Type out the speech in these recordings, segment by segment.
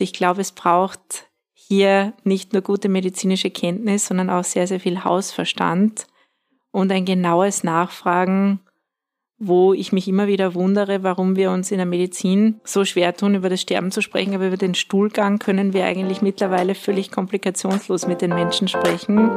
Ich glaube, es braucht hier nicht nur gute medizinische Kenntnis, sondern auch sehr, sehr viel Hausverstand und ein genaues Nachfragen, wo ich mich immer wieder wundere, warum wir uns in der Medizin so schwer tun, über das Sterben zu sprechen, aber über den Stuhlgang können wir eigentlich mittlerweile völlig komplikationslos mit den Menschen sprechen.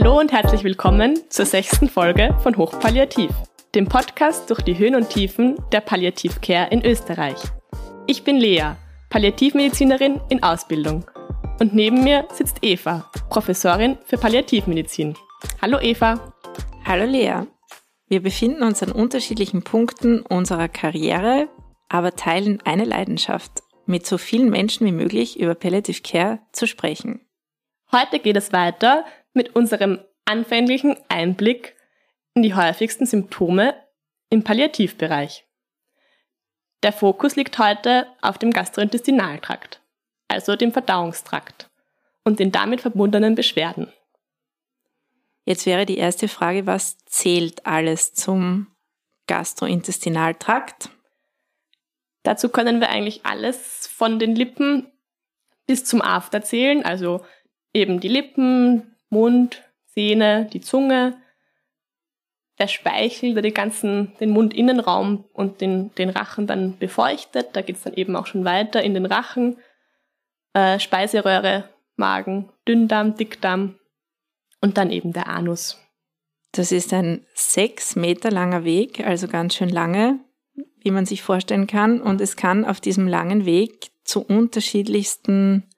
Hallo und herzlich willkommen zur sechsten Folge von Hochpalliativ, dem Podcast durch die Höhen und Tiefen der Palliativcare in Österreich. Ich bin Lea, Palliativmedizinerin in Ausbildung. Und neben mir sitzt Eva, Professorin für Palliativmedizin. Hallo Eva. Hallo Lea. Wir befinden uns an unterschiedlichen Punkten unserer Karriere, aber teilen eine Leidenschaft, mit so vielen Menschen wie möglich über Palliative Care zu sprechen. Heute geht es weiter mit unserem anfänglichen Einblick in die häufigsten Symptome im Palliativbereich. Der Fokus liegt heute auf dem Gastrointestinaltrakt, also dem Verdauungstrakt und den damit verbundenen Beschwerden. Jetzt wäre die erste Frage, was zählt alles zum Gastrointestinaltrakt? Dazu können wir eigentlich alles von den Lippen bis zum After zählen, also eben die Lippen, Mund, Zähne, die Zunge, der Speichel, der die ganzen, den Mundinnenraum und den, den Rachen dann befeuchtet. Da geht es dann eben auch schon weiter in den Rachen, äh, Speiseröhre, Magen, Dünndarm, Dickdarm und dann eben der Anus. Das ist ein sechs Meter langer Weg, also ganz schön lange, wie man sich vorstellen kann. Und es kann auf diesem langen Weg zu unterschiedlichsten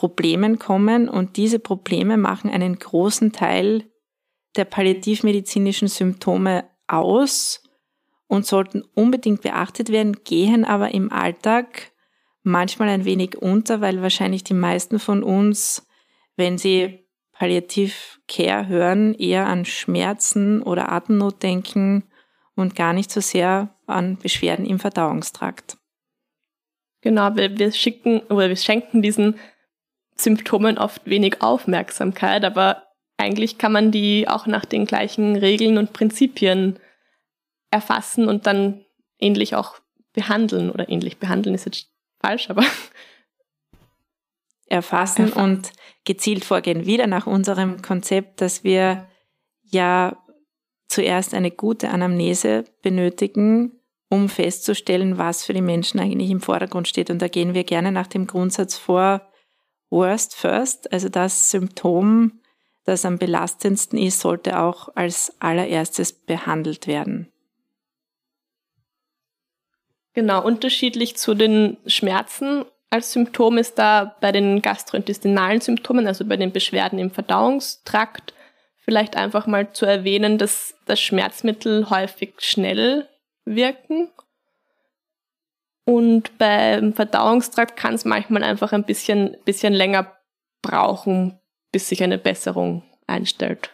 Problemen kommen und diese Probleme machen einen großen Teil der palliativmedizinischen Symptome aus und sollten unbedingt beachtet werden, gehen aber im Alltag manchmal ein wenig unter, weil wahrscheinlich die meisten von uns, wenn sie Palliativ Care hören, eher an Schmerzen oder Atemnot denken und gar nicht so sehr an Beschwerden im Verdauungstrakt. Genau, wir, wir schicken oder wir schenken diesen Symptomen oft wenig Aufmerksamkeit, aber eigentlich kann man die auch nach den gleichen Regeln und Prinzipien erfassen und dann ähnlich auch behandeln oder ähnlich behandeln ist jetzt falsch, aber erfassen, erfassen und gezielt vorgehen. Wieder nach unserem Konzept, dass wir ja zuerst eine gute Anamnese benötigen, um festzustellen, was für die Menschen eigentlich im Vordergrund steht. Und da gehen wir gerne nach dem Grundsatz vor, Worst First, also das Symptom, das am belastendsten ist, sollte auch als allererstes behandelt werden. Genau, unterschiedlich zu den Schmerzen als Symptom ist da bei den gastrointestinalen Symptomen, also bei den Beschwerden im Verdauungstrakt, vielleicht einfach mal zu erwähnen, dass das Schmerzmittel häufig schnell wirken und beim Verdauungstrakt kann es manchmal einfach ein bisschen, bisschen länger brauchen, bis sich eine Besserung einstellt.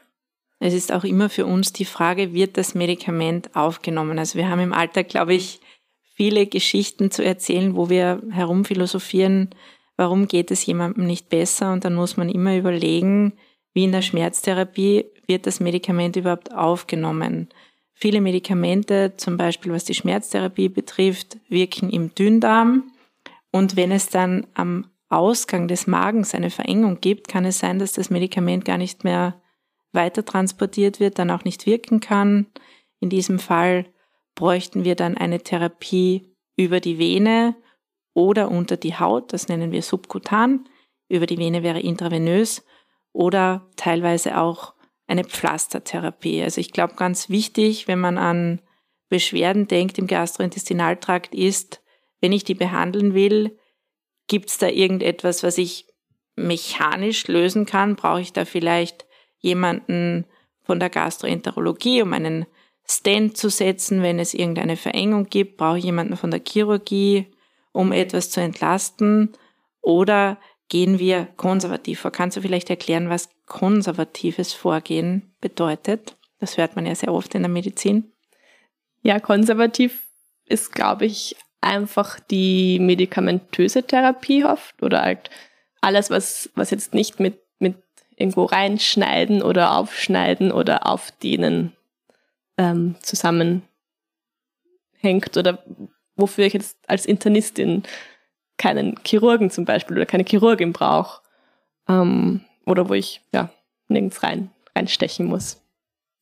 Es ist auch immer für uns die Frage, wird das Medikament aufgenommen? Also wir haben im Alltag, glaube ich, viele Geschichten zu erzählen, wo wir herumphilosophieren, warum geht es jemandem nicht besser? Und dann muss man immer überlegen, wie in der Schmerztherapie wird das Medikament überhaupt aufgenommen? Viele Medikamente, zum Beispiel was die Schmerztherapie betrifft, wirken im Dünndarm. Und wenn es dann am Ausgang des Magens eine Verengung gibt, kann es sein, dass das Medikament gar nicht mehr weiter transportiert wird, dann auch nicht wirken kann. In diesem Fall bräuchten wir dann eine Therapie über die Vene oder unter die Haut, das nennen wir subkutan. Über die Vene wäre intravenös oder teilweise auch eine Pflastertherapie. Also ich glaube, ganz wichtig, wenn man an Beschwerden denkt im Gastrointestinaltrakt, ist, wenn ich die behandeln will, gibt es da irgendetwas, was ich mechanisch lösen kann? Brauche ich da vielleicht jemanden von der Gastroenterologie, um einen Stent zu setzen, wenn es irgendeine Verengung gibt? Brauche ich jemanden von der Chirurgie, um etwas zu entlasten? Oder gehen wir konservativ vor? Kannst du vielleicht erklären, was konservatives Vorgehen bedeutet. Das hört man ja sehr oft in der Medizin. Ja, konservativ ist, glaube ich, einfach die medikamentöse Therapie oft oder halt alles, was, was jetzt nicht mit, mit irgendwo reinschneiden oder aufschneiden oder aufdehnen ähm, zusammenhängt oder wofür ich jetzt als Internistin keinen Chirurgen zum Beispiel oder keine Chirurgin brauche ähm, oder wo ich ja nirgends rein reinstechen muss.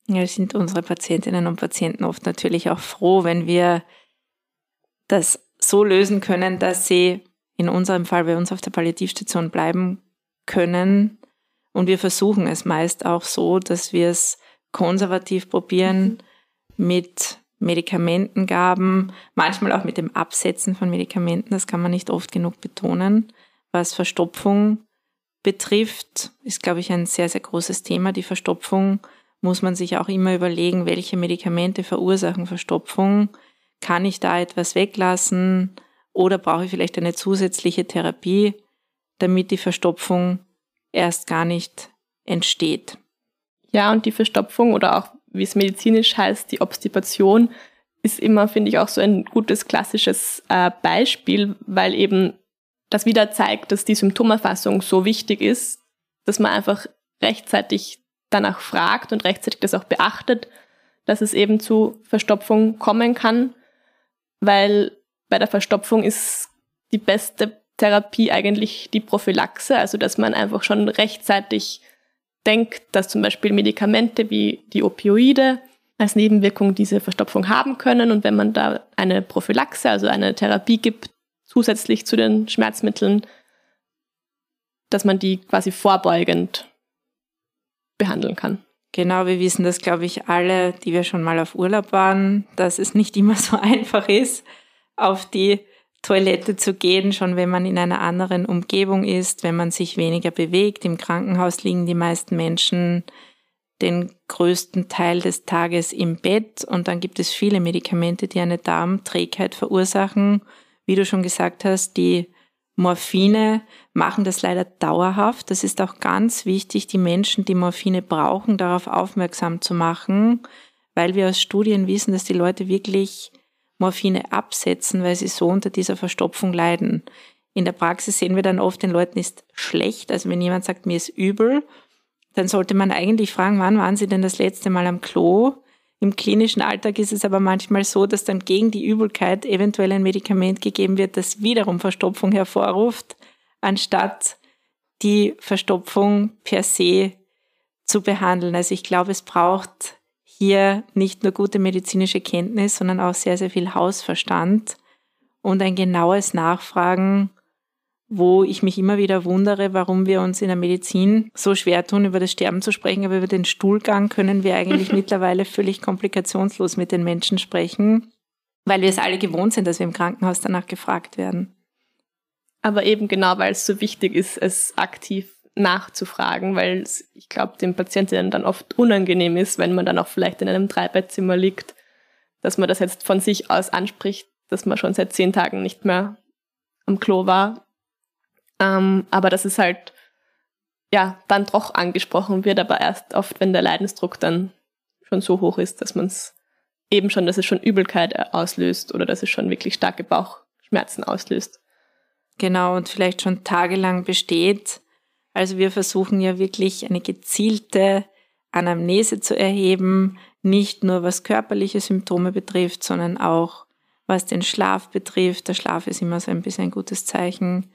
Ja, sind unsere Patientinnen und Patienten oft natürlich auch froh, wenn wir das so lösen können, dass sie in unserem Fall bei uns auf der Palliativstation bleiben können. Und wir versuchen es meist auch so, dass wir es konservativ probieren mit Medikamentengaben, manchmal auch mit dem Absetzen von Medikamenten, das kann man nicht oft genug betonen. Was Verstopfung betrifft, ist, glaube ich, ein sehr, sehr großes Thema. Die Verstopfung muss man sich auch immer überlegen, welche Medikamente verursachen Verstopfung. Kann ich da etwas weglassen oder brauche ich vielleicht eine zusätzliche Therapie, damit die Verstopfung erst gar nicht entsteht? Ja, und die Verstopfung oder auch, wie es medizinisch heißt, die Obstipation ist immer, finde ich, auch so ein gutes klassisches äh, Beispiel, weil eben das wieder zeigt, dass die Symptomerfassung so wichtig ist, dass man einfach rechtzeitig danach fragt und rechtzeitig das auch beachtet, dass es eben zu Verstopfung kommen kann, weil bei der Verstopfung ist die beste Therapie eigentlich die Prophylaxe, also dass man einfach schon rechtzeitig denkt, dass zum Beispiel Medikamente wie die Opioide als Nebenwirkung diese Verstopfung haben können und wenn man da eine Prophylaxe, also eine Therapie gibt, zusätzlich zu den Schmerzmitteln, dass man die quasi vorbeugend behandeln kann. Genau, wir wissen das, glaube ich, alle, die wir schon mal auf Urlaub waren, dass es nicht immer so einfach ist, auf die Toilette zu gehen, schon wenn man in einer anderen Umgebung ist, wenn man sich weniger bewegt. Im Krankenhaus liegen die meisten Menschen den größten Teil des Tages im Bett und dann gibt es viele Medikamente, die eine Darmträgheit verursachen. Wie du schon gesagt hast, die Morphine machen das leider dauerhaft. Das ist auch ganz wichtig, die Menschen, die Morphine brauchen, darauf aufmerksam zu machen, weil wir aus Studien wissen, dass die Leute wirklich Morphine absetzen, weil sie so unter dieser Verstopfung leiden. In der Praxis sehen wir dann oft, den Leuten ist schlecht. Also wenn jemand sagt, mir ist übel, dann sollte man eigentlich fragen, wann waren Sie denn das letzte Mal am Klo? Im klinischen Alltag ist es aber manchmal so, dass dann gegen die Übelkeit eventuell ein Medikament gegeben wird, das wiederum Verstopfung hervorruft, anstatt die Verstopfung per se zu behandeln. Also ich glaube, es braucht hier nicht nur gute medizinische Kenntnis, sondern auch sehr, sehr viel Hausverstand und ein genaues Nachfragen, wo ich mich immer wieder wundere, warum wir uns in der Medizin so schwer tun, über das Sterben zu sprechen, aber über den Stuhlgang können wir eigentlich mittlerweile völlig komplikationslos mit den Menschen sprechen, weil wir es alle gewohnt sind, dass wir im Krankenhaus danach gefragt werden. Aber eben genau, weil es so wichtig ist, es aktiv nachzufragen, weil ich glaube, den Patientinnen dann oft unangenehm ist, wenn man dann auch vielleicht in einem Dreibettzimmer liegt, dass man das jetzt von sich aus anspricht, dass man schon seit zehn Tagen nicht mehr am Klo war. Ähm, aber dass es halt ja dann doch angesprochen wird, aber erst oft, wenn der Leidensdruck dann schon so hoch ist, dass man es eben schon, dass es schon Übelkeit auslöst oder dass es schon wirklich starke Bauchschmerzen auslöst. Genau, und vielleicht schon tagelang besteht, also wir versuchen ja wirklich eine gezielte Anamnese zu erheben, nicht nur was körperliche Symptome betrifft, sondern auch was den Schlaf betrifft. Der Schlaf ist immer so ein bisschen ein gutes Zeichen,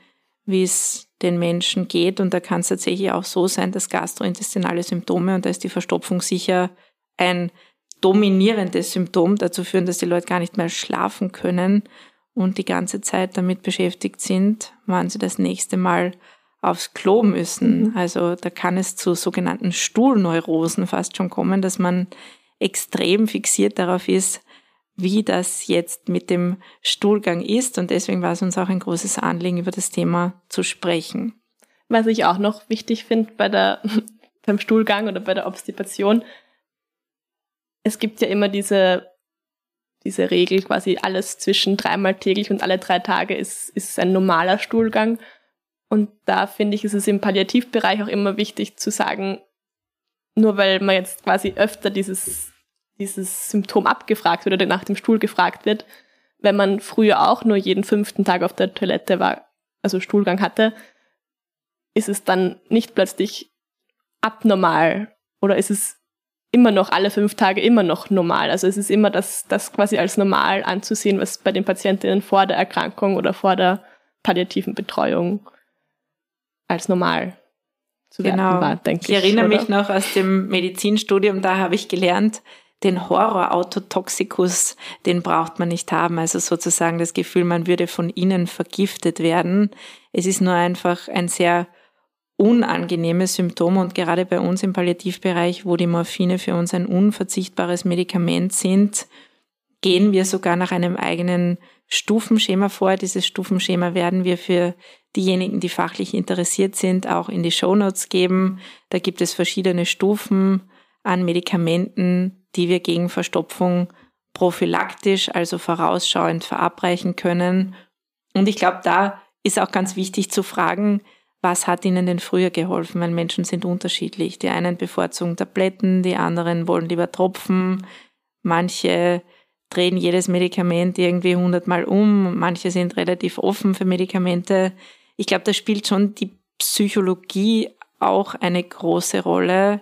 wie es den Menschen geht. Und da kann es tatsächlich auch so sein, dass gastrointestinale Symptome, und da ist die Verstopfung sicher ein dominierendes Symptom, dazu führen, dass die Leute gar nicht mehr schlafen können und die ganze Zeit damit beschäftigt sind, wann sie das nächste Mal aufs Klo müssen. Also da kann es zu sogenannten Stuhlneurosen fast schon kommen, dass man extrem fixiert darauf ist, wie das jetzt mit dem Stuhlgang ist. Und deswegen war es uns auch ein großes Anliegen, über das Thema zu sprechen. Was ich auch noch wichtig finde bei der, beim Stuhlgang oder bei der Obstipation, es gibt ja immer diese, diese Regel, quasi alles zwischen dreimal täglich und alle drei Tage ist, ist ein normaler Stuhlgang. Und da finde ich, ist es im Palliativbereich auch immer wichtig zu sagen, nur weil man jetzt quasi öfter dieses, dieses Symptom abgefragt wird oder nach dem Stuhl gefragt wird, wenn man früher auch nur jeden fünften Tag auf der Toilette war, also Stuhlgang hatte, ist es dann nicht plötzlich abnormal oder ist es immer noch alle fünf Tage immer noch normal? Also es ist immer das, das quasi als normal anzusehen, was bei den Patientinnen vor der Erkrankung oder vor der palliativen Betreuung als normal zu genau. war, denke ich. Ich erinnere oder? mich noch aus dem Medizinstudium, da habe ich gelernt, den Horror Autotoxicus, den braucht man nicht haben. Also sozusagen das Gefühl, man würde von innen vergiftet werden. Es ist nur einfach ein sehr unangenehmes Symptom und gerade bei uns im Palliativbereich, wo die Morphine für uns ein unverzichtbares Medikament sind, gehen wir sogar nach einem eigenen Stufenschema vor. Dieses Stufenschema werden wir für diejenigen, die fachlich interessiert sind, auch in die Shownotes geben. Da gibt es verschiedene Stufen an Medikamenten, die wir gegen Verstopfung prophylaktisch, also vorausschauend verabreichen können. Und ich glaube, da ist auch ganz wichtig zu fragen, was hat ihnen denn früher geholfen? Weil Menschen sind unterschiedlich. Die einen bevorzugen Tabletten, die anderen wollen lieber Tropfen. Manche drehen jedes Medikament irgendwie hundertmal um. Manche sind relativ offen für Medikamente. Ich glaube, da spielt schon die Psychologie auch eine große Rolle.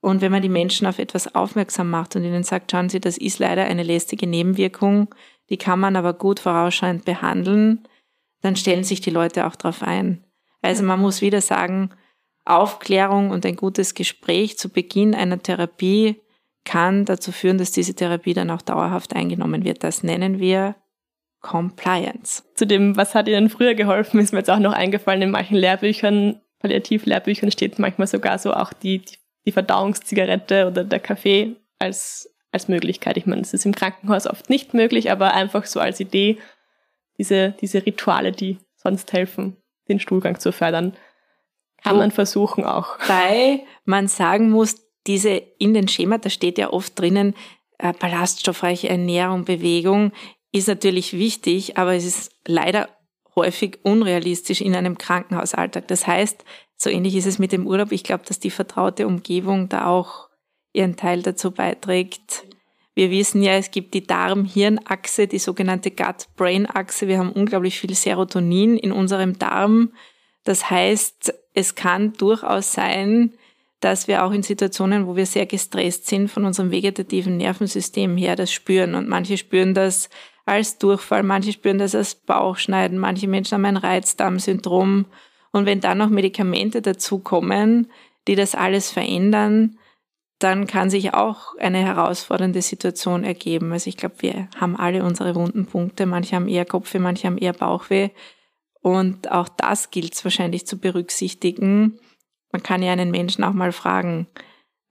Und wenn man die Menschen auf etwas aufmerksam macht und ihnen sagt, schauen Sie, das ist leider eine lästige Nebenwirkung, die kann man aber gut vorausschauend behandeln, dann stellen sich die Leute auch darauf ein. Also man muss wieder sagen, Aufklärung und ein gutes Gespräch zu Beginn einer Therapie kann dazu führen, dass diese Therapie dann auch dauerhaft eingenommen wird. Das nennen wir Compliance. Zu dem, was hat Ihnen früher geholfen, ist mir jetzt auch noch eingefallen, in manchen Lehrbüchern, Palliativlehrbüchern steht manchmal sogar so auch die, die Verdauungszigarette oder der Kaffee als, als Möglichkeit. Ich meine, es ist im Krankenhaus oft nicht möglich, aber einfach so als Idee, diese, diese Rituale, die sonst helfen, den Stuhlgang zu fördern, kann man versuchen auch. Weil man sagen muss, diese in den Schemata steht ja oft drinnen, äh, ballaststoffreiche Ernährung, Bewegung ist natürlich wichtig, aber es ist leider häufig unrealistisch in einem Krankenhausalltag. Das heißt, so ähnlich ist es mit dem Urlaub. Ich glaube, dass die vertraute Umgebung da auch ihren Teil dazu beiträgt. Wir wissen ja, es gibt die Darm-Hirn-Achse, die sogenannte Gut-Brain-Achse. Wir haben unglaublich viel Serotonin in unserem Darm. Das heißt, es kann durchaus sein, dass wir auch in Situationen, wo wir sehr gestresst sind, von unserem vegetativen Nervensystem her das spüren. Und manche spüren das als Durchfall, manche spüren das als Bauchschneiden, manche Menschen haben ein Reizdarmsyndrom. Und wenn dann noch Medikamente dazukommen, die das alles verändern, dann kann sich auch eine herausfordernde Situation ergeben. Also ich glaube, wir haben alle unsere wunden Punkte. Manche haben eher Kopfweh, manche haben eher Bauchweh. Und auch das gilt es wahrscheinlich zu berücksichtigen man kann ja einen Menschen auch mal fragen,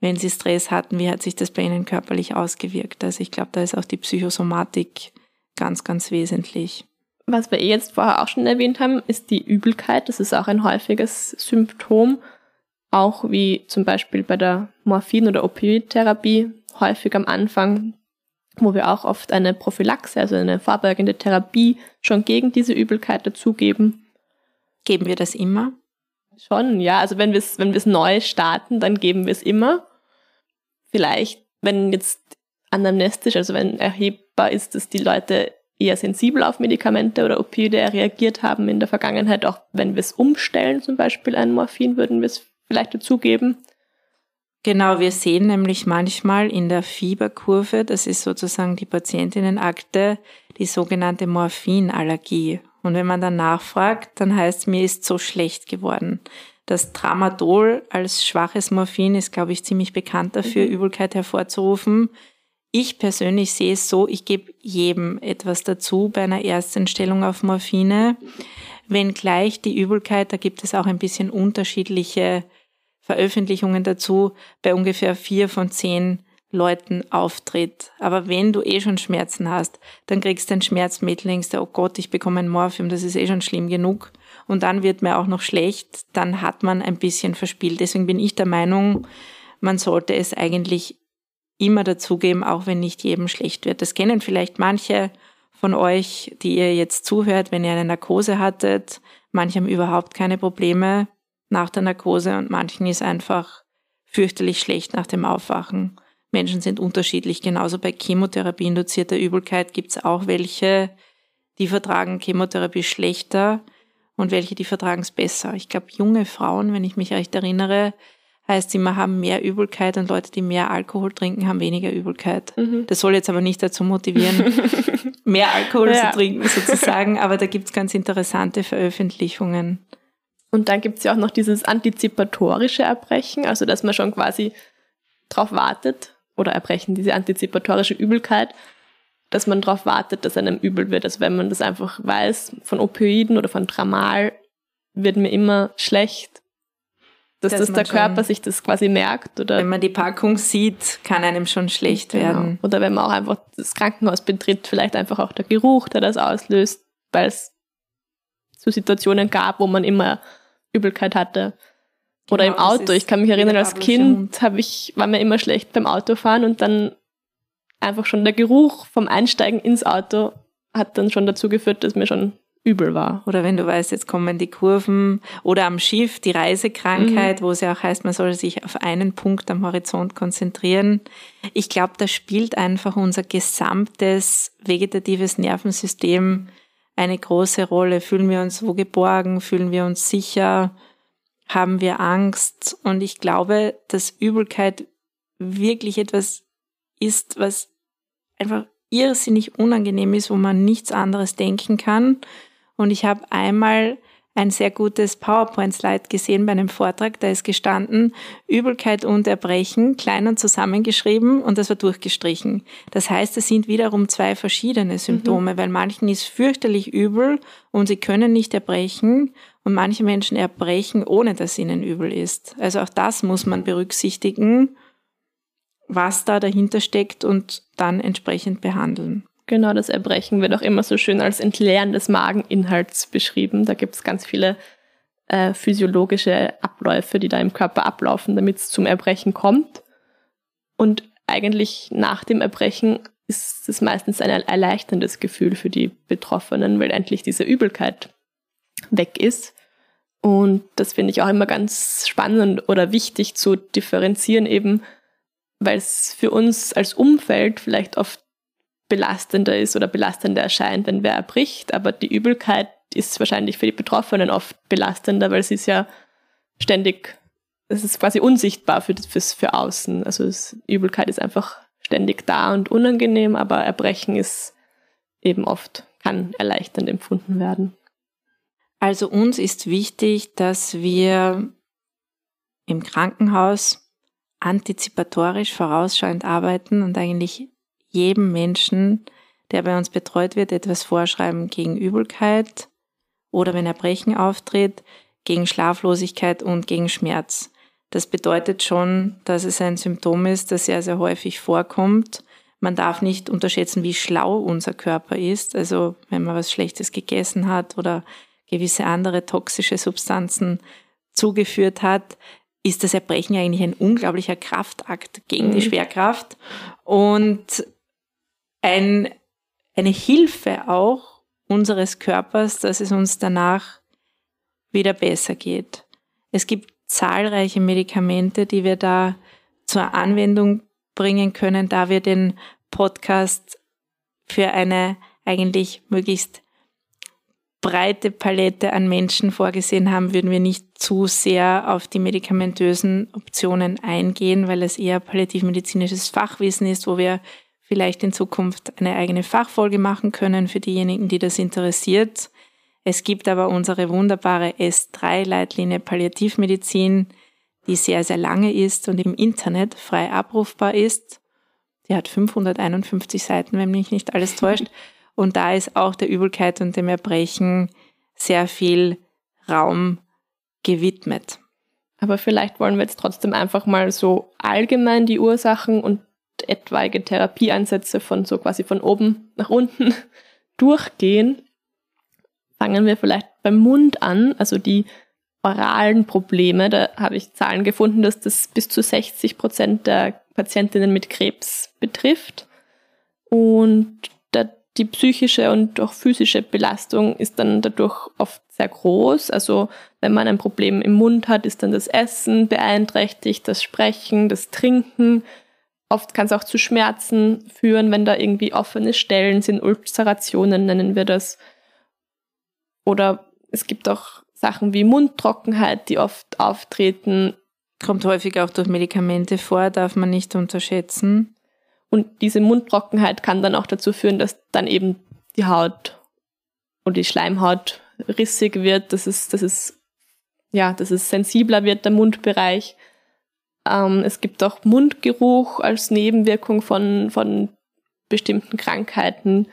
wenn sie Stress hatten, wie hat sich das bei ihnen körperlich ausgewirkt? Also ich glaube, da ist auch die Psychosomatik ganz, ganz wesentlich. Was wir eh jetzt vorher auch schon erwähnt haben, ist die Übelkeit. Das ist auch ein häufiges Symptom, auch wie zum Beispiel bei der Morphin- oder Opioidtherapie häufig am Anfang, wo wir auch oft eine Prophylaxe, also eine vorbeugende Therapie schon gegen diese Übelkeit dazugeben. Geben wir das immer? Schon, ja. Also wenn wir es wenn wir's neu starten, dann geben wir es immer. Vielleicht, wenn jetzt anamnestisch, also wenn erhebbar ist, dass die Leute eher sensibel auf Medikamente oder Opioide reagiert haben in der Vergangenheit, auch wenn wir es umstellen, zum Beispiel ein Morphin, würden wir es vielleicht dazugeben. Genau, wir sehen nämlich manchmal in der Fieberkurve, das ist sozusagen die Patientinnenakte, die sogenannte Morphinallergie. Und wenn man dann nachfragt, dann heißt mir ist so schlecht geworden. Das Tramadol als schwaches Morphin ist, glaube ich, ziemlich bekannt dafür, mhm. Übelkeit hervorzurufen. Ich persönlich sehe es so, ich gebe jedem etwas dazu bei einer Erstentstellung auf Morphine. Wenngleich die Übelkeit, da gibt es auch ein bisschen unterschiedliche Veröffentlichungen dazu, bei ungefähr vier von zehn Leuten auftritt. Aber wenn du eh schon Schmerzen hast, dann kriegst du ein Schmerzmittel, denkst du, oh Gott, ich bekomme ein Morphium, das ist eh schon schlimm genug. Und dann wird mir auch noch schlecht, dann hat man ein bisschen verspielt. Deswegen bin ich der Meinung, man sollte es eigentlich immer dazugeben, auch wenn nicht jedem schlecht wird. Das kennen vielleicht manche von euch, die ihr jetzt zuhört, wenn ihr eine Narkose hattet. Manche haben überhaupt keine Probleme nach der Narkose und manchen ist einfach fürchterlich schlecht nach dem Aufwachen. Menschen sind unterschiedlich. Genauso bei Chemotherapie induzierter Übelkeit gibt es auch welche, die vertragen Chemotherapie schlechter und welche, die vertragen es besser. Ich glaube, junge Frauen, wenn ich mich recht erinnere, heißt immer, haben mehr Übelkeit und Leute, die mehr Alkohol trinken, haben weniger Übelkeit. Mhm. Das soll jetzt aber nicht dazu motivieren, mehr Alkohol ja. zu trinken sozusagen, aber da gibt's ganz interessante Veröffentlichungen. Und dann gibt's ja auch noch dieses antizipatorische Erbrechen, also dass man schon quasi drauf wartet, oder Erbrechen, diese antizipatorische Übelkeit, dass man darauf wartet, dass einem übel wird. Also wenn man das einfach weiß, von Opioiden oder von Tramal wird mir immer schlecht, dass, dass das der Körper sich das quasi merkt. Oder wenn man die Packung sieht, kann einem schon schlecht genau. werden. Oder wenn man auch einfach das Krankenhaus betritt, vielleicht einfach auch der Geruch, der das auslöst, weil es so Situationen gab, wo man immer Übelkeit hatte. Oder genau, im Auto. Ich kann mich erinnern, als Kind habe ich, war mir immer schlecht beim Autofahren und dann einfach schon der Geruch vom Einsteigen ins Auto hat dann schon dazu geführt, dass mir schon übel war. Oder wenn du weißt, jetzt kommen die Kurven oder am Schiff die Reisekrankheit, mhm. wo es ja auch heißt, man soll sich auf einen Punkt am Horizont konzentrieren. Ich glaube, da spielt einfach unser gesamtes vegetatives Nervensystem eine große Rolle. Fühlen wir uns wo geborgen? Fühlen wir uns sicher? Haben wir Angst? Und ich glaube, dass Übelkeit wirklich etwas ist, was einfach irrsinnig unangenehm ist, wo man nichts anderes denken kann und ich habe einmal ein sehr gutes PowerPoint-Slide gesehen bei einem Vortrag, da ist gestanden, Übelkeit und Erbrechen, klein und zusammengeschrieben und das war durchgestrichen. Das heißt, es sind wiederum zwei verschiedene Symptome, mhm. weil manchen ist fürchterlich übel und sie können nicht erbrechen und manche Menschen erbrechen, ohne dass ihnen übel ist. Also auch das muss man berücksichtigen, was da dahinter steckt und dann entsprechend behandeln. Genau, das Erbrechen wird auch immer so schön als Entleeren des Mageninhalts beschrieben. Da gibt es ganz viele äh, physiologische Abläufe, die da im Körper ablaufen, damit es zum Erbrechen kommt. Und eigentlich nach dem Erbrechen ist es meistens ein erleichterndes Gefühl für die Betroffenen, weil endlich diese Übelkeit weg ist. Und das finde ich auch immer ganz spannend oder wichtig zu differenzieren, eben weil es für uns als Umfeld vielleicht oft belastender ist oder belastender erscheint, wenn wer erbricht. Aber die Übelkeit ist wahrscheinlich für die Betroffenen oft belastender, weil sie ist ja ständig, es ist quasi unsichtbar für, fürs, für außen. Also das, Übelkeit ist einfach ständig da und unangenehm, aber Erbrechen ist eben oft, kann erleichternd empfunden werden. Also uns ist wichtig, dass wir im Krankenhaus antizipatorisch vorausschauend arbeiten und eigentlich jedem Menschen, der bei uns betreut wird, etwas vorschreiben gegen Übelkeit oder wenn Erbrechen auftritt, gegen Schlaflosigkeit und gegen Schmerz. Das bedeutet schon, dass es ein Symptom ist, das sehr, sehr häufig vorkommt. Man darf nicht unterschätzen, wie schlau unser Körper ist. Also wenn man was Schlechtes gegessen hat oder gewisse andere toxische Substanzen zugeführt hat, ist das Erbrechen eigentlich ein unglaublicher Kraftakt gegen mhm. die Schwerkraft. Und ein, eine Hilfe auch unseres Körpers, dass es uns danach wieder besser geht. Es gibt zahlreiche Medikamente, die wir da zur Anwendung bringen können, da wir den Podcast für eine eigentlich möglichst breite Palette an Menschen vorgesehen haben, würden wir nicht zu sehr auf die medikamentösen Optionen eingehen, weil es eher palliativmedizinisches Fachwissen ist, wo wir vielleicht in Zukunft eine eigene Fachfolge machen können für diejenigen, die das interessiert. Es gibt aber unsere wunderbare S3-Leitlinie Palliativmedizin, die sehr, sehr lange ist und im Internet frei abrufbar ist. Die hat 551 Seiten, wenn mich nicht alles täuscht. Und da ist auch der Übelkeit und dem Erbrechen sehr viel Raum gewidmet. Aber vielleicht wollen wir jetzt trotzdem einfach mal so allgemein die Ursachen und etwaige Therapieansätze von so quasi von oben nach unten durchgehen, fangen wir vielleicht beim Mund an, also die oralen Probleme. Da habe ich Zahlen gefunden, dass das bis zu 60 Prozent der Patientinnen mit Krebs betrifft. Und die psychische und auch physische Belastung ist dann dadurch oft sehr groß. Also wenn man ein Problem im Mund hat, ist dann das Essen beeinträchtigt, das Sprechen, das Trinken, Oft kann es auch zu Schmerzen führen, wenn da irgendwie offene Stellen sind, Ulzerationen nennen wir das. Oder es gibt auch Sachen wie Mundtrockenheit, die oft auftreten, Kommt häufig auch durch Medikamente vor, darf man nicht unterschätzen. Und diese Mundtrockenheit kann dann auch dazu führen, dass dann eben die Haut und die Schleimhaut rissig wird, dass es, dass es, ja, dass es sensibler wird, der Mundbereich. Ähm, es gibt auch Mundgeruch als Nebenwirkung von, von bestimmten Krankheiten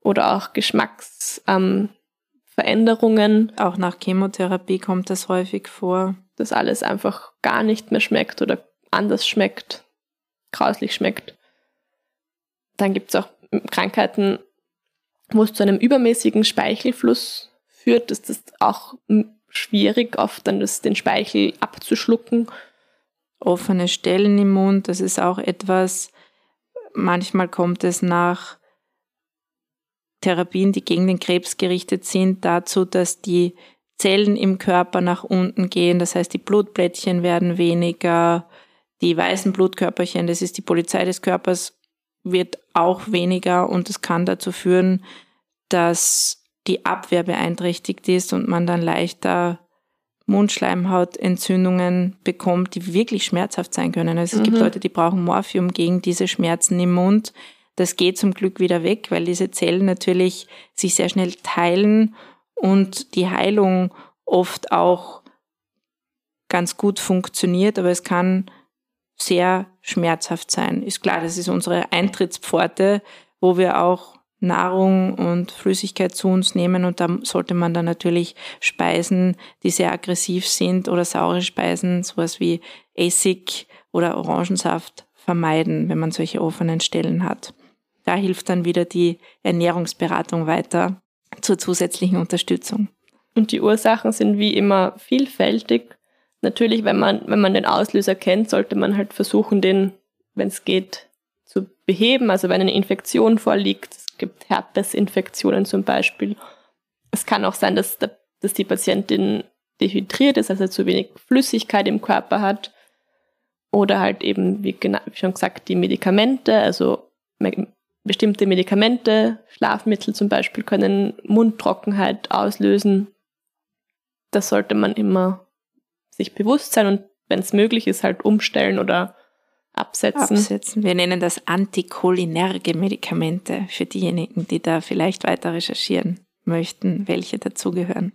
oder auch Geschmacksveränderungen. Ähm, auch nach Chemotherapie kommt das häufig vor. Dass alles einfach gar nicht mehr schmeckt oder anders schmeckt, grauslich schmeckt. Dann gibt es auch Krankheiten, wo es zu einem übermäßigen Speichelfluss führt, ist das auch schwierig, oft dann das, den Speichel abzuschlucken. Offene Stellen im Mund, das ist auch etwas, manchmal kommt es nach Therapien, die gegen den Krebs gerichtet sind, dazu, dass die Zellen im Körper nach unten gehen. Das heißt, die Blutplättchen werden weniger, die weißen Blutkörperchen, das ist die Polizei des Körpers, wird auch weniger. Und es kann dazu führen, dass die Abwehr beeinträchtigt ist und man dann leichter Mundschleimhautentzündungen bekommt, die wirklich schmerzhaft sein können. Also es mhm. gibt Leute, die brauchen Morphium gegen diese Schmerzen im Mund. Das geht zum Glück wieder weg, weil diese Zellen natürlich sich sehr schnell teilen und die Heilung oft auch ganz gut funktioniert, aber es kann sehr schmerzhaft sein. Ist klar, das ist unsere Eintrittspforte, wo wir auch Nahrung und Flüssigkeit zu uns nehmen und da sollte man dann natürlich Speisen, die sehr aggressiv sind oder saure Speisen, sowas wie Essig oder Orangensaft vermeiden, wenn man solche offenen Stellen hat. Da hilft dann wieder die Ernährungsberatung weiter zur zusätzlichen Unterstützung. Und die Ursachen sind wie immer vielfältig. Natürlich, wenn man, wenn man den Auslöser kennt, sollte man halt versuchen, den, wenn es geht, zu beheben. Also wenn eine Infektion vorliegt, gibt Herpesinfektionen zum Beispiel. Es kann auch sein, dass, dass die Patientin dehydriert ist, also zu wenig Flüssigkeit im Körper hat. Oder halt eben, wie, wie schon gesagt, die Medikamente, also bestimmte Medikamente, Schlafmittel zum Beispiel, können Mundtrockenheit auslösen. Das sollte man immer sich bewusst sein und wenn es möglich ist, halt umstellen oder absetzen. absetzen. Wir nennen das anticholinerge Medikamente für diejenigen, die da vielleicht weiter recherchieren möchten, welche dazugehören.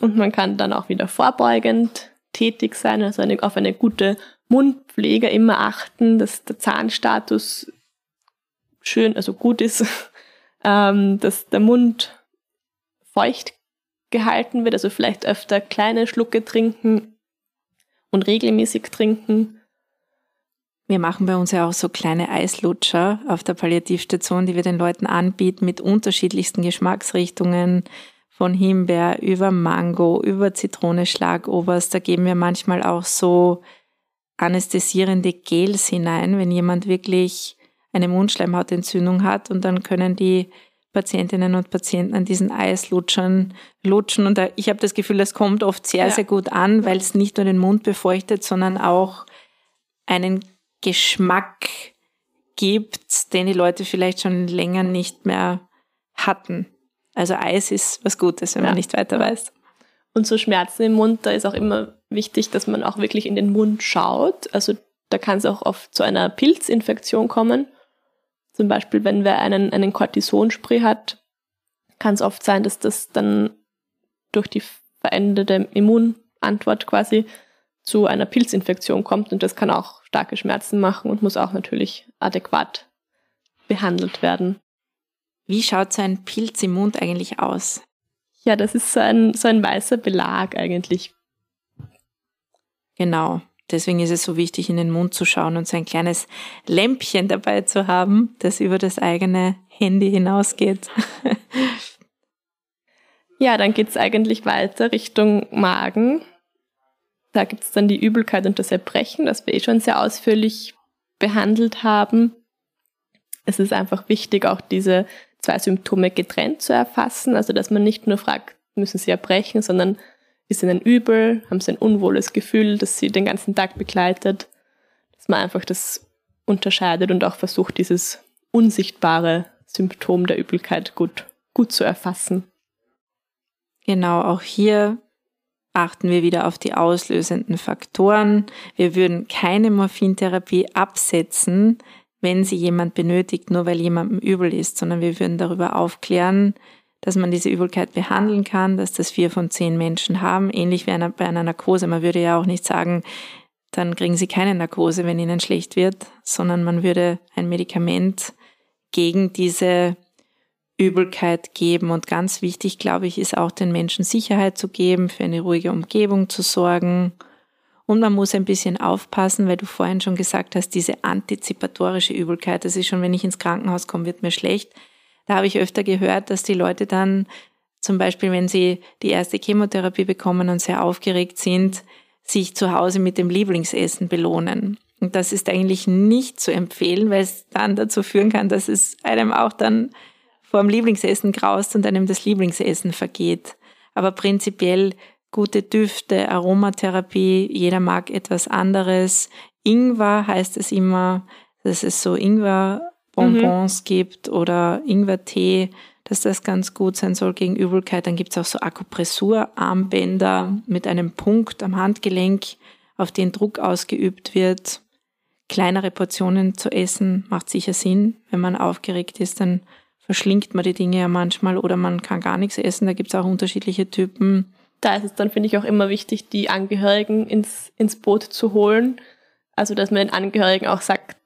Und man kann dann auch wieder vorbeugend tätig sein, also eine, auf eine gute Mundpflege immer achten, dass der Zahnstatus schön, also gut ist, ähm, dass der Mund feucht gehalten wird, also vielleicht öfter kleine Schlucke trinken und regelmäßig trinken wir machen bei uns ja auch so kleine Eislutscher auf der Palliativstation, die wir den Leuten anbieten mit unterschiedlichsten Geschmacksrichtungen, von Himbeer über Mango, über Zitrone, Schlagobers. Da geben wir manchmal auch so anästhesierende Gels hinein, wenn jemand wirklich eine Mundschleimhautentzündung hat und dann können die Patientinnen und Patienten an diesen Eislutschern lutschen. Und ich habe das Gefühl, das kommt oft sehr, ja. sehr gut an, weil es nicht nur den Mund befeuchtet, sondern auch einen Geschmack gibt, den die Leute vielleicht schon länger nicht mehr hatten. Also Eis ist was Gutes, wenn ja. man nicht weiter weiß. Und so Schmerzen im Mund, da ist auch immer wichtig, dass man auch wirklich in den Mund schaut. Also da kann es auch oft zu einer Pilzinfektion kommen. Zum Beispiel, wenn wer einen, einen Cortisonspray hat, kann es oft sein, dass das dann durch die veränderte Immunantwort quasi zu einer Pilzinfektion kommt und das kann auch starke Schmerzen machen und muss auch natürlich adäquat behandelt werden. Wie schaut so ein Pilz im Mund eigentlich aus? Ja, das ist so ein, so ein weißer Belag eigentlich. Genau. Deswegen ist es so wichtig, in den Mund zu schauen und so ein kleines Lämpchen dabei zu haben, das über das eigene Handy hinausgeht. ja, dann geht's eigentlich weiter Richtung Magen. Da gibt es dann die Übelkeit und das Erbrechen, das wir eh schon sehr ausführlich behandelt haben. Es ist einfach wichtig, auch diese zwei Symptome getrennt zu erfassen. Also, dass man nicht nur fragt, müssen sie erbrechen, sondern ist ihnen übel, haben sie ein unwohles Gefühl, das sie den ganzen Tag begleitet. Dass man einfach das unterscheidet und auch versucht, dieses unsichtbare Symptom der Übelkeit gut, gut zu erfassen. Genau, auch hier achten wir wieder auf die auslösenden Faktoren. Wir würden keine Morphintherapie absetzen, wenn sie jemand benötigt, nur weil jemandem übel ist, sondern wir würden darüber aufklären, dass man diese Übelkeit behandeln kann, dass das vier von zehn Menschen haben, ähnlich wie bei einer Narkose. Man würde ja auch nicht sagen, dann kriegen sie keine Narkose, wenn ihnen schlecht wird, sondern man würde ein Medikament gegen diese Übelkeit geben. Und ganz wichtig, glaube ich, ist auch den Menschen Sicherheit zu geben, für eine ruhige Umgebung zu sorgen. Und man muss ein bisschen aufpassen, weil du vorhin schon gesagt hast, diese antizipatorische Übelkeit, das ist schon, wenn ich ins Krankenhaus komme, wird mir schlecht. Da habe ich öfter gehört, dass die Leute dann zum Beispiel, wenn sie die erste Chemotherapie bekommen und sehr aufgeregt sind, sich zu Hause mit dem Lieblingsessen belohnen. Und das ist eigentlich nicht zu empfehlen, weil es dann dazu führen kann, dass es einem auch dann vor dem Lieblingsessen graust und einem das Lieblingsessen vergeht. Aber prinzipiell gute Düfte, Aromatherapie, jeder mag etwas anderes. Ingwer heißt es immer, dass es so Ingwer-Bonbons mhm. gibt oder Ingwer-Tee, dass das ganz gut sein soll gegen Übelkeit. Dann gibt es auch so Akupressur-Armbänder mit einem Punkt am Handgelenk, auf den Druck ausgeübt wird. Kleinere Portionen zu essen macht sicher Sinn. Wenn man aufgeregt ist, dann verschlingt man die Dinge ja manchmal oder man kann gar nichts essen. Da gibt es auch unterschiedliche Typen. Da ist es dann, finde ich, auch immer wichtig, die Angehörigen ins, ins Boot zu holen. Also, dass man den Angehörigen auch sagt,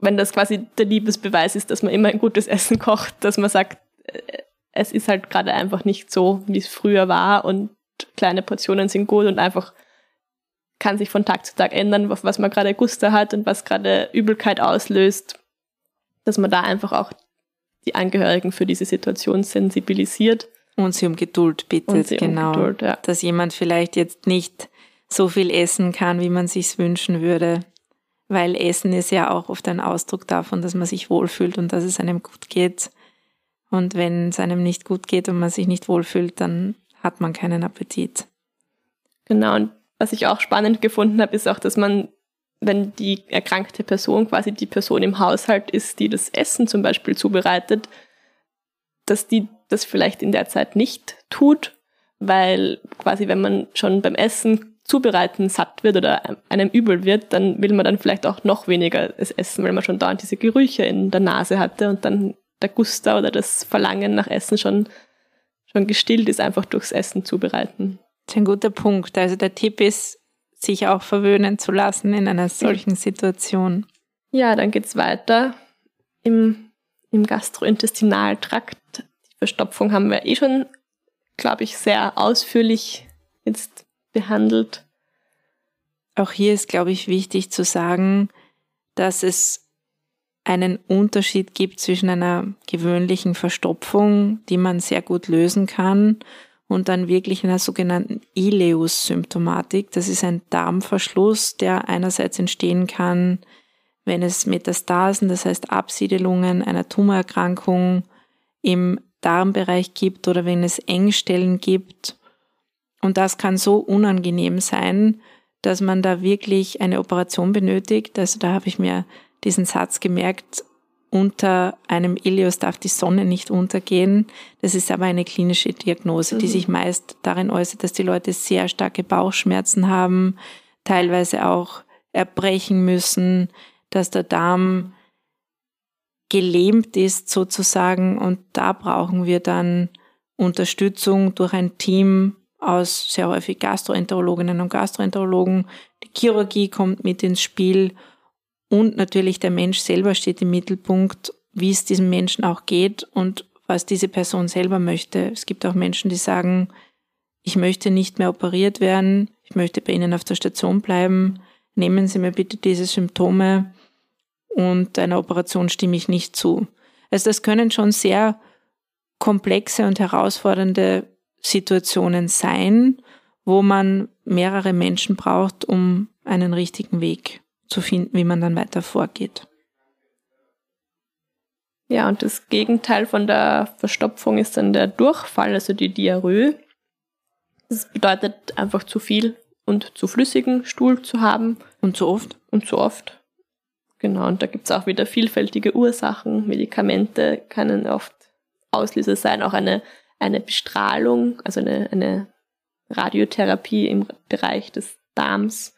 wenn das quasi der Liebesbeweis ist, dass man immer ein gutes Essen kocht, dass man sagt, äh, es ist halt gerade einfach nicht so, wie es früher war und kleine Portionen sind gut und einfach kann sich von Tag zu Tag ändern, was man gerade Guster hat und was gerade Übelkeit auslöst, dass man da einfach auch die Angehörigen für diese Situation sensibilisiert. Und sie um Geduld bittet, genau. Um Geduld, ja. Dass jemand vielleicht jetzt nicht so viel essen kann, wie man sich wünschen würde. Weil Essen ist ja auch oft ein Ausdruck davon, dass man sich wohlfühlt und dass es einem gut geht. Und wenn es einem nicht gut geht und man sich nicht wohlfühlt, dann hat man keinen Appetit. Genau, und was ich auch spannend gefunden habe, ist auch, dass man wenn die erkrankte Person quasi die Person im Haushalt ist, die das Essen zum Beispiel zubereitet, dass die das vielleicht in der Zeit nicht tut, weil quasi wenn man schon beim Essen zubereiten satt wird oder einem übel wird, dann will man dann vielleicht auch noch weniger es essen, weil man schon dauernd diese Gerüche in der Nase hatte und dann der Guster oder das Verlangen nach Essen schon, schon gestillt ist, einfach durchs Essen zubereiten. Das ist ein guter Punkt. Also der Tipp ist, sich auch verwöhnen zu lassen in einer solchen Situation. Ja, dann geht es weiter im, im Gastrointestinaltrakt. Die Verstopfung haben wir eh schon, glaube ich, sehr ausführlich jetzt behandelt. Auch hier ist, glaube ich, wichtig zu sagen, dass es einen Unterschied gibt zwischen einer gewöhnlichen Verstopfung, die man sehr gut lösen kann, und dann wirklich einer sogenannten Ileus-Symptomatik. Das ist ein Darmverschluss, der einerseits entstehen kann, wenn es Metastasen, das heißt Absiedelungen einer Tumorerkrankung im Darmbereich gibt oder wenn es Engstellen gibt. Und das kann so unangenehm sein, dass man da wirklich eine Operation benötigt. Also da habe ich mir diesen Satz gemerkt, unter einem Ilios darf die Sonne nicht untergehen. Das ist aber eine klinische Diagnose, die mhm. sich meist darin äußert, dass die Leute sehr starke Bauchschmerzen haben, teilweise auch erbrechen müssen, dass der Darm gelähmt ist sozusagen und da brauchen wir dann Unterstützung durch ein Team aus sehr häufig Gastroenterologinnen und Gastroenterologen. Die Chirurgie kommt mit ins Spiel und natürlich der Mensch selber steht im Mittelpunkt, wie es diesem Menschen auch geht und was diese Person selber möchte. Es gibt auch Menschen, die sagen, ich möchte nicht mehr operiert werden, ich möchte bei Ihnen auf der Station bleiben, nehmen Sie mir bitte diese Symptome und einer Operation stimme ich nicht zu. Also das können schon sehr komplexe und herausfordernde Situationen sein, wo man mehrere Menschen braucht, um einen richtigen Weg zu finden, wie man dann weiter vorgeht. Ja, und das Gegenteil von der Verstopfung ist dann der Durchfall, also die Diarrhoe. Das bedeutet einfach zu viel und zu flüssigen Stuhl zu haben. Und zu oft. Und zu oft. Genau, und da gibt es auch wieder vielfältige Ursachen. Medikamente können oft Auslöser sein, auch eine, eine Bestrahlung, also eine, eine Radiotherapie im Bereich des Darms.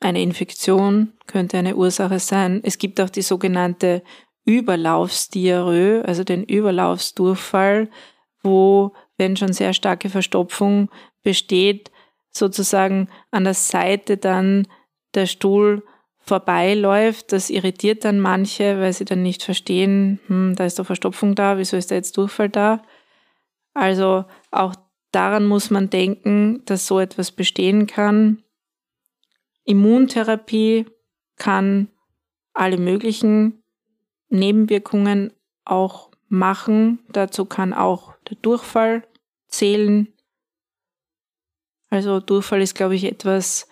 Eine Infektion könnte eine Ursache sein. Es gibt auch die sogenannte Überlaufsdiarrhoe, also den Überlaufsdurchfall, wo, wenn schon sehr starke Verstopfung besteht, sozusagen an der Seite dann der Stuhl vorbeiläuft. Das irritiert dann manche, weil sie dann nicht verstehen, hm, da ist doch Verstopfung da, wieso ist da jetzt Durchfall da? Also auch daran muss man denken, dass so etwas bestehen kann. Immuntherapie kann alle möglichen Nebenwirkungen auch machen. Dazu kann auch der Durchfall zählen. Also Durchfall ist, glaube ich, etwas,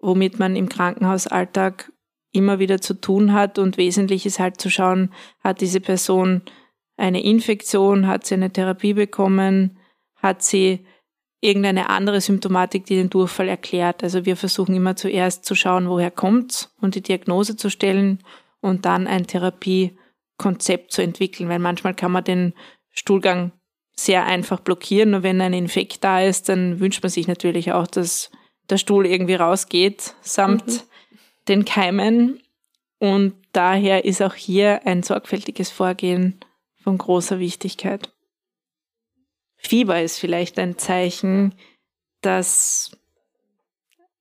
womit man im Krankenhausalltag immer wieder zu tun hat und wesentlich ist halt zu schauen, hat diese Person eine Infektion, hat sie eine Therapie bekommen, hat sie irgendeine andere Symptomatik, die den Durchfall erklärt. Also wir versuchen immer zuerst zu schauen, woher kommt's und die Diagnose zu stellen und dann ein Therapiekonzept zu entwickeln, weil manchmal kann man den Stuhlgang sehr einfach blockieren. Nur wenn ein Infekt da ist, dann wünscht man sich natürlich auch, dass der Stuhl irgendwie rausgeht, samt mhm. den Keimen. Und daher ist auch hier ein sorgfältiges Vorgehen von großer Wichtigkeit. Fieber ist vielleicht ein Zeichen, dass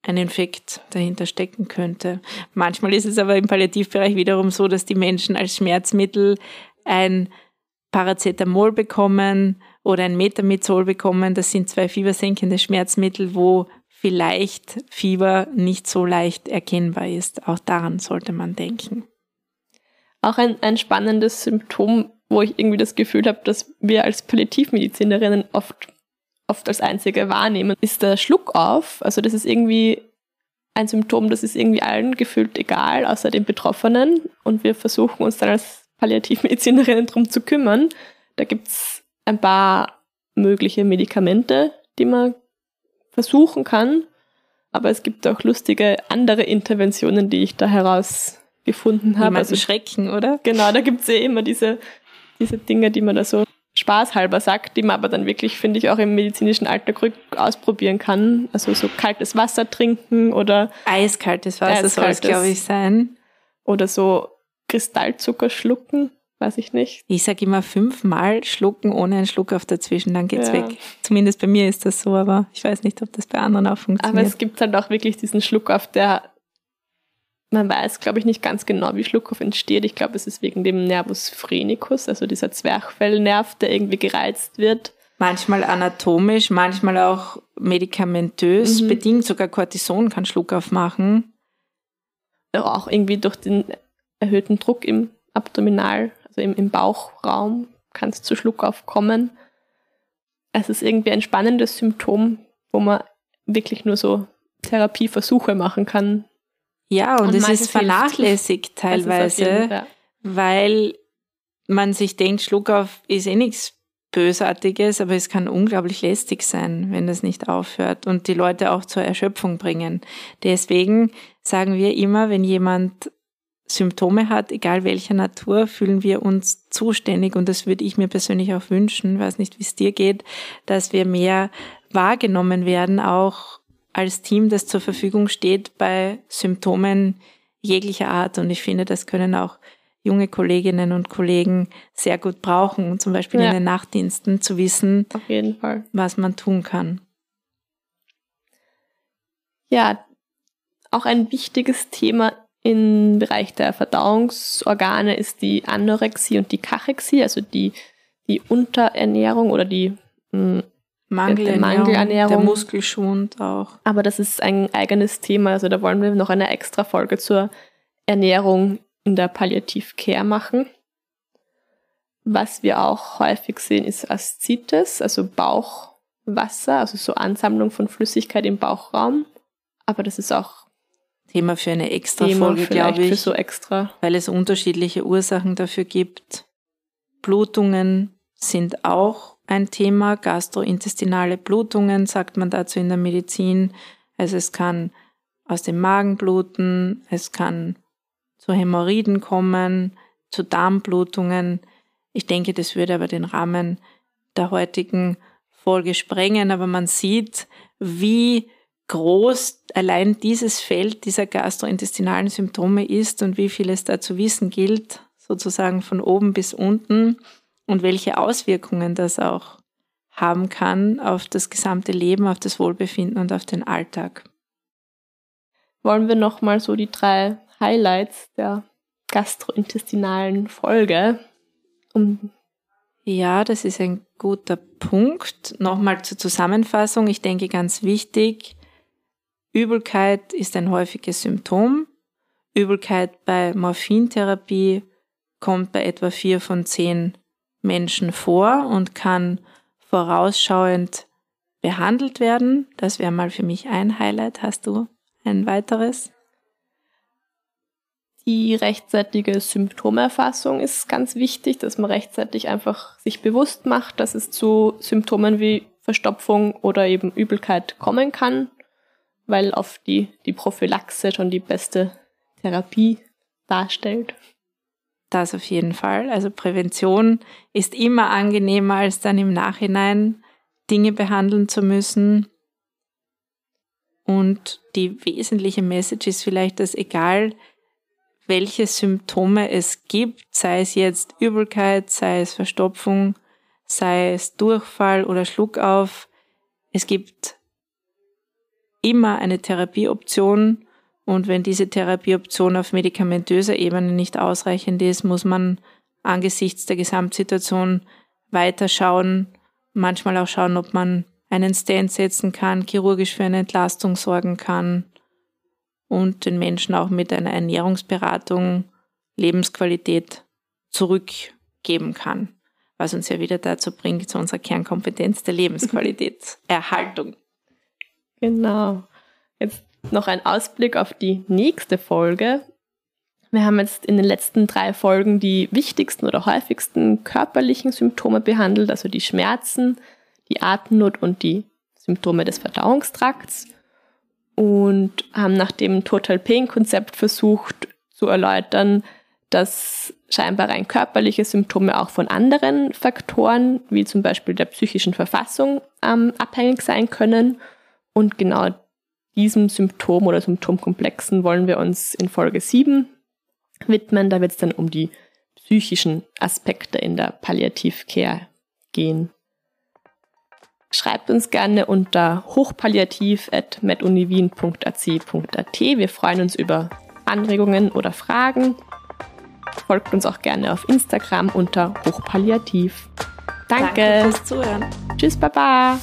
ein Infekt dahinter stecken könnte. Manchmal ist es aber im Palliativbereich wiederum so, dass die Menschen als Schmerzmittel ein Paracetamol bekommen oder ein Metamizol bekommen. Das sind zwei fiebersenkende Schmerzmittel, wo vielleicht Fieber nicht so leicht erkennbar ist. Auch daran sollte man denken. Auch ein, ein spannendes Symptom, wo ich irgendwie das Gefühl habe, dass wir als Palliativmedizinerinnen oft, oft als einzige wahrnehmen, ist der Schluckauf. Also das ist irgendwie ein Symptom, das ist irgendwie allen gefühlt egal, außer den Betroffenen. Und wir versuchen uns dann als Palliativmedizinerinnen darum zu kümmern. Da gibt es ein paar mögliche Medikamente, die man versuchen kann. Aber es gibt auch lustige andere Interventionen, die ich da herausgefunden habe. Also Schrecken, oder? Genau, da gibt es ja immer diese, diese Dinge, die man da so spaßhalber sagt, die man aber dann wirklich, finde ich, auch im medizinischen Alltag ausprobieren kann. Also so kaltes Wasser trinken oder eiskaltes Wasser soll es, glaube ich, sein. Oder so Kristallzucker schlucken, weiß ich nicht. Ich sage immer fünfmal schlucken ohne einen Schluck auf dazwischen, dann geht's ja. weg. Zumindest bei mir ist das so, aber ich weiß nicht, ob das bei anderen auch funktioniert. Aber es gibt halt auch wirklich diesen Schluck auf, der man weiß, glaube ich, nicht ganz genau, wie Schluckauf entsteht. Ich glaube, es ist wegen dem Nervus phrenicus, also dieser Zwerchfellnerv, der irgendwie gereizt wird. Manchmal anatomisch, manchmal auch medikamentös, mhm. bedingt sogar Cortison kann Schluckauf machen. Auch irgendwie durch den erhöhten Druck im Abdominal, also im, im Bauchraum, kann es zu Schluckauf kommen. Es ist irgendwie ein spannendes Symptom, wo man wirklich nur so Therapieversuche machen kann. Ja, und, und es ist vernachlässigt teilweise, ja. weil man sich denkt, Schluckauf ist eh nichts Bösartiges, aber es kann unglaublich lästig sein, wenn das nicht aufhört und die Leute auch zur Erschöpfung bringen. Deswegen sagen wir immer, wenn jemand Symptome hat, egal welcher Natur, fühlen wir uns zuständig und das würde ich mir persönlich auch wünschen, weiß nicht, wie es dir geht, dass wir mehr wahrgenommen werden, auch als Team, das zur Verfügung steht bei Symptomen jeglicher Art. Und ich finde, das können auch junge Kolleginnen und Kollegen sehr gut brauchen, zum Beispiel ja. in den Nachtdiensten zu wissen, was man tun kann. Ja, auch ein wichtiges Thema im Bereich der Verdauungsorgane ist die Anorexie und die Kachexie, also die, die Unterernährung oder die mh, hm, Mangelernährung, Mangelernährung. Der Muskelschwund auch. Aber das ist ein eigenes Thema. Also da wollen wir noch eine extra Folge zur Ernährung in der Palliativcare machen. Was wir auch häufig sehen, ist Aszites, also Bauchwasser, also so Ansammlung von Flüssigkeit im Bauchraum. Aber das ist auch Thema für eine extra Thema Folge, glaube ich. Für so extra. Weil es unterschiedliche Ursachen dafür gibt. Blutungen sind auch ein Thema. Gastrointestinale Blutungen sagt man dazu in der Medizin. Also es kann aus dem Magen bluten, es kann zu Hämorrhoiden kommen, zu Darmblutungen. Ich denke, das würde aber den Rahmen der heutigen Folge sprengen, aber man sieht, wie groß allein dieses Feld dieser gastrointestinalen Symptome ist und wie viel es da zu wissen gilt, sozusagen von oben bis unten und welche Auswirkungen das auch haben kann auf das gesamte Leben, auf das Wohlbefinden und auf den Alltag. Wollen wir nochmal so die drei Highlights der gastrointestinalen Folge um ja, das ist ein guter Punkt. Nochmal zur Zusammenfassung. Ich denke ganz wichtig, Übelkeit ist ein häufiges Symptom. Übelkeit bei Morphintherapie kommt bei etwa vier von zehn Menschen vor und kann vorausschauend behandelt werden. Das wäre mal für mich ein Highlight. Hast du ein weiteres? Die rechtzeitige Symptomerfassung ist ganz wichtig, dass man rechtzeitig einfach sich bewusst macht, dass es zu Symptomen wie Verstopfung oder eben Übelkeit kommen kann, weil oft die, die Prophylaxe schon die beste Therapie darstellt. Das auf jeden Fall. Also Prävention ist immer angenehmer, als dann im Nachhinein Dinge behandeln zu müssen. Und die wesentliche Message ist vielleicht, dass egal welche Symptome es gibt, sei es jetzt Übelkeit, sei es Verstopfung, sei es Durchfall oder Schluckauf. Es gibt immer eine Therapieoption und wenn diese Therapieoption auf medikamentöser Ebene nicht ausreichend ist, muss man angesichts der Gesamtsituation weiterschauen, manchmal auch schauen, ob man einen Stand setzen kann, chirurgisch für eine Entlastung sorgen kann und den Menschen auch mit einer Ernährungsberatung Lebensqualität zurückgeben kann, was uns ja wieder dazu bringt, zu unserer Kernkompetenz der Lebensqualitätserhaltung. Genau. Jetzt noch ein Ausblick auf die nächste Folge. Wir haben jetzt in den letzten drei Folgen die wichtigsten oder häufigsten körperlichen Symptome behandelt, also die Schmerzen, die Atemnot und die Symptome des Verdauungstrakts und haben nach dem Total Pain Konzept versucht zu erläutern, dass scheinbar rein körperliche Symptome auch von anderen Faktoren, wie zum Beispiel der psychischen Verfassung, ähm, abhängig sein können. Und genau diesem Symptom oder Symptomkomplexen wollen wir uns in Folge 7 widmen. Da wird es dann um die psychischen Aspekte in der Palliativcare gehen. Schreibt uns gerne unter hochpalliativ.meduniwien.ac.at. Wir freuen uns über Anregungen oder Fragen. Folgt uns auch gerne auf Instagram unter hochpalliativ. Danke. Danke fürs Zuhören. Tschüss, Baba.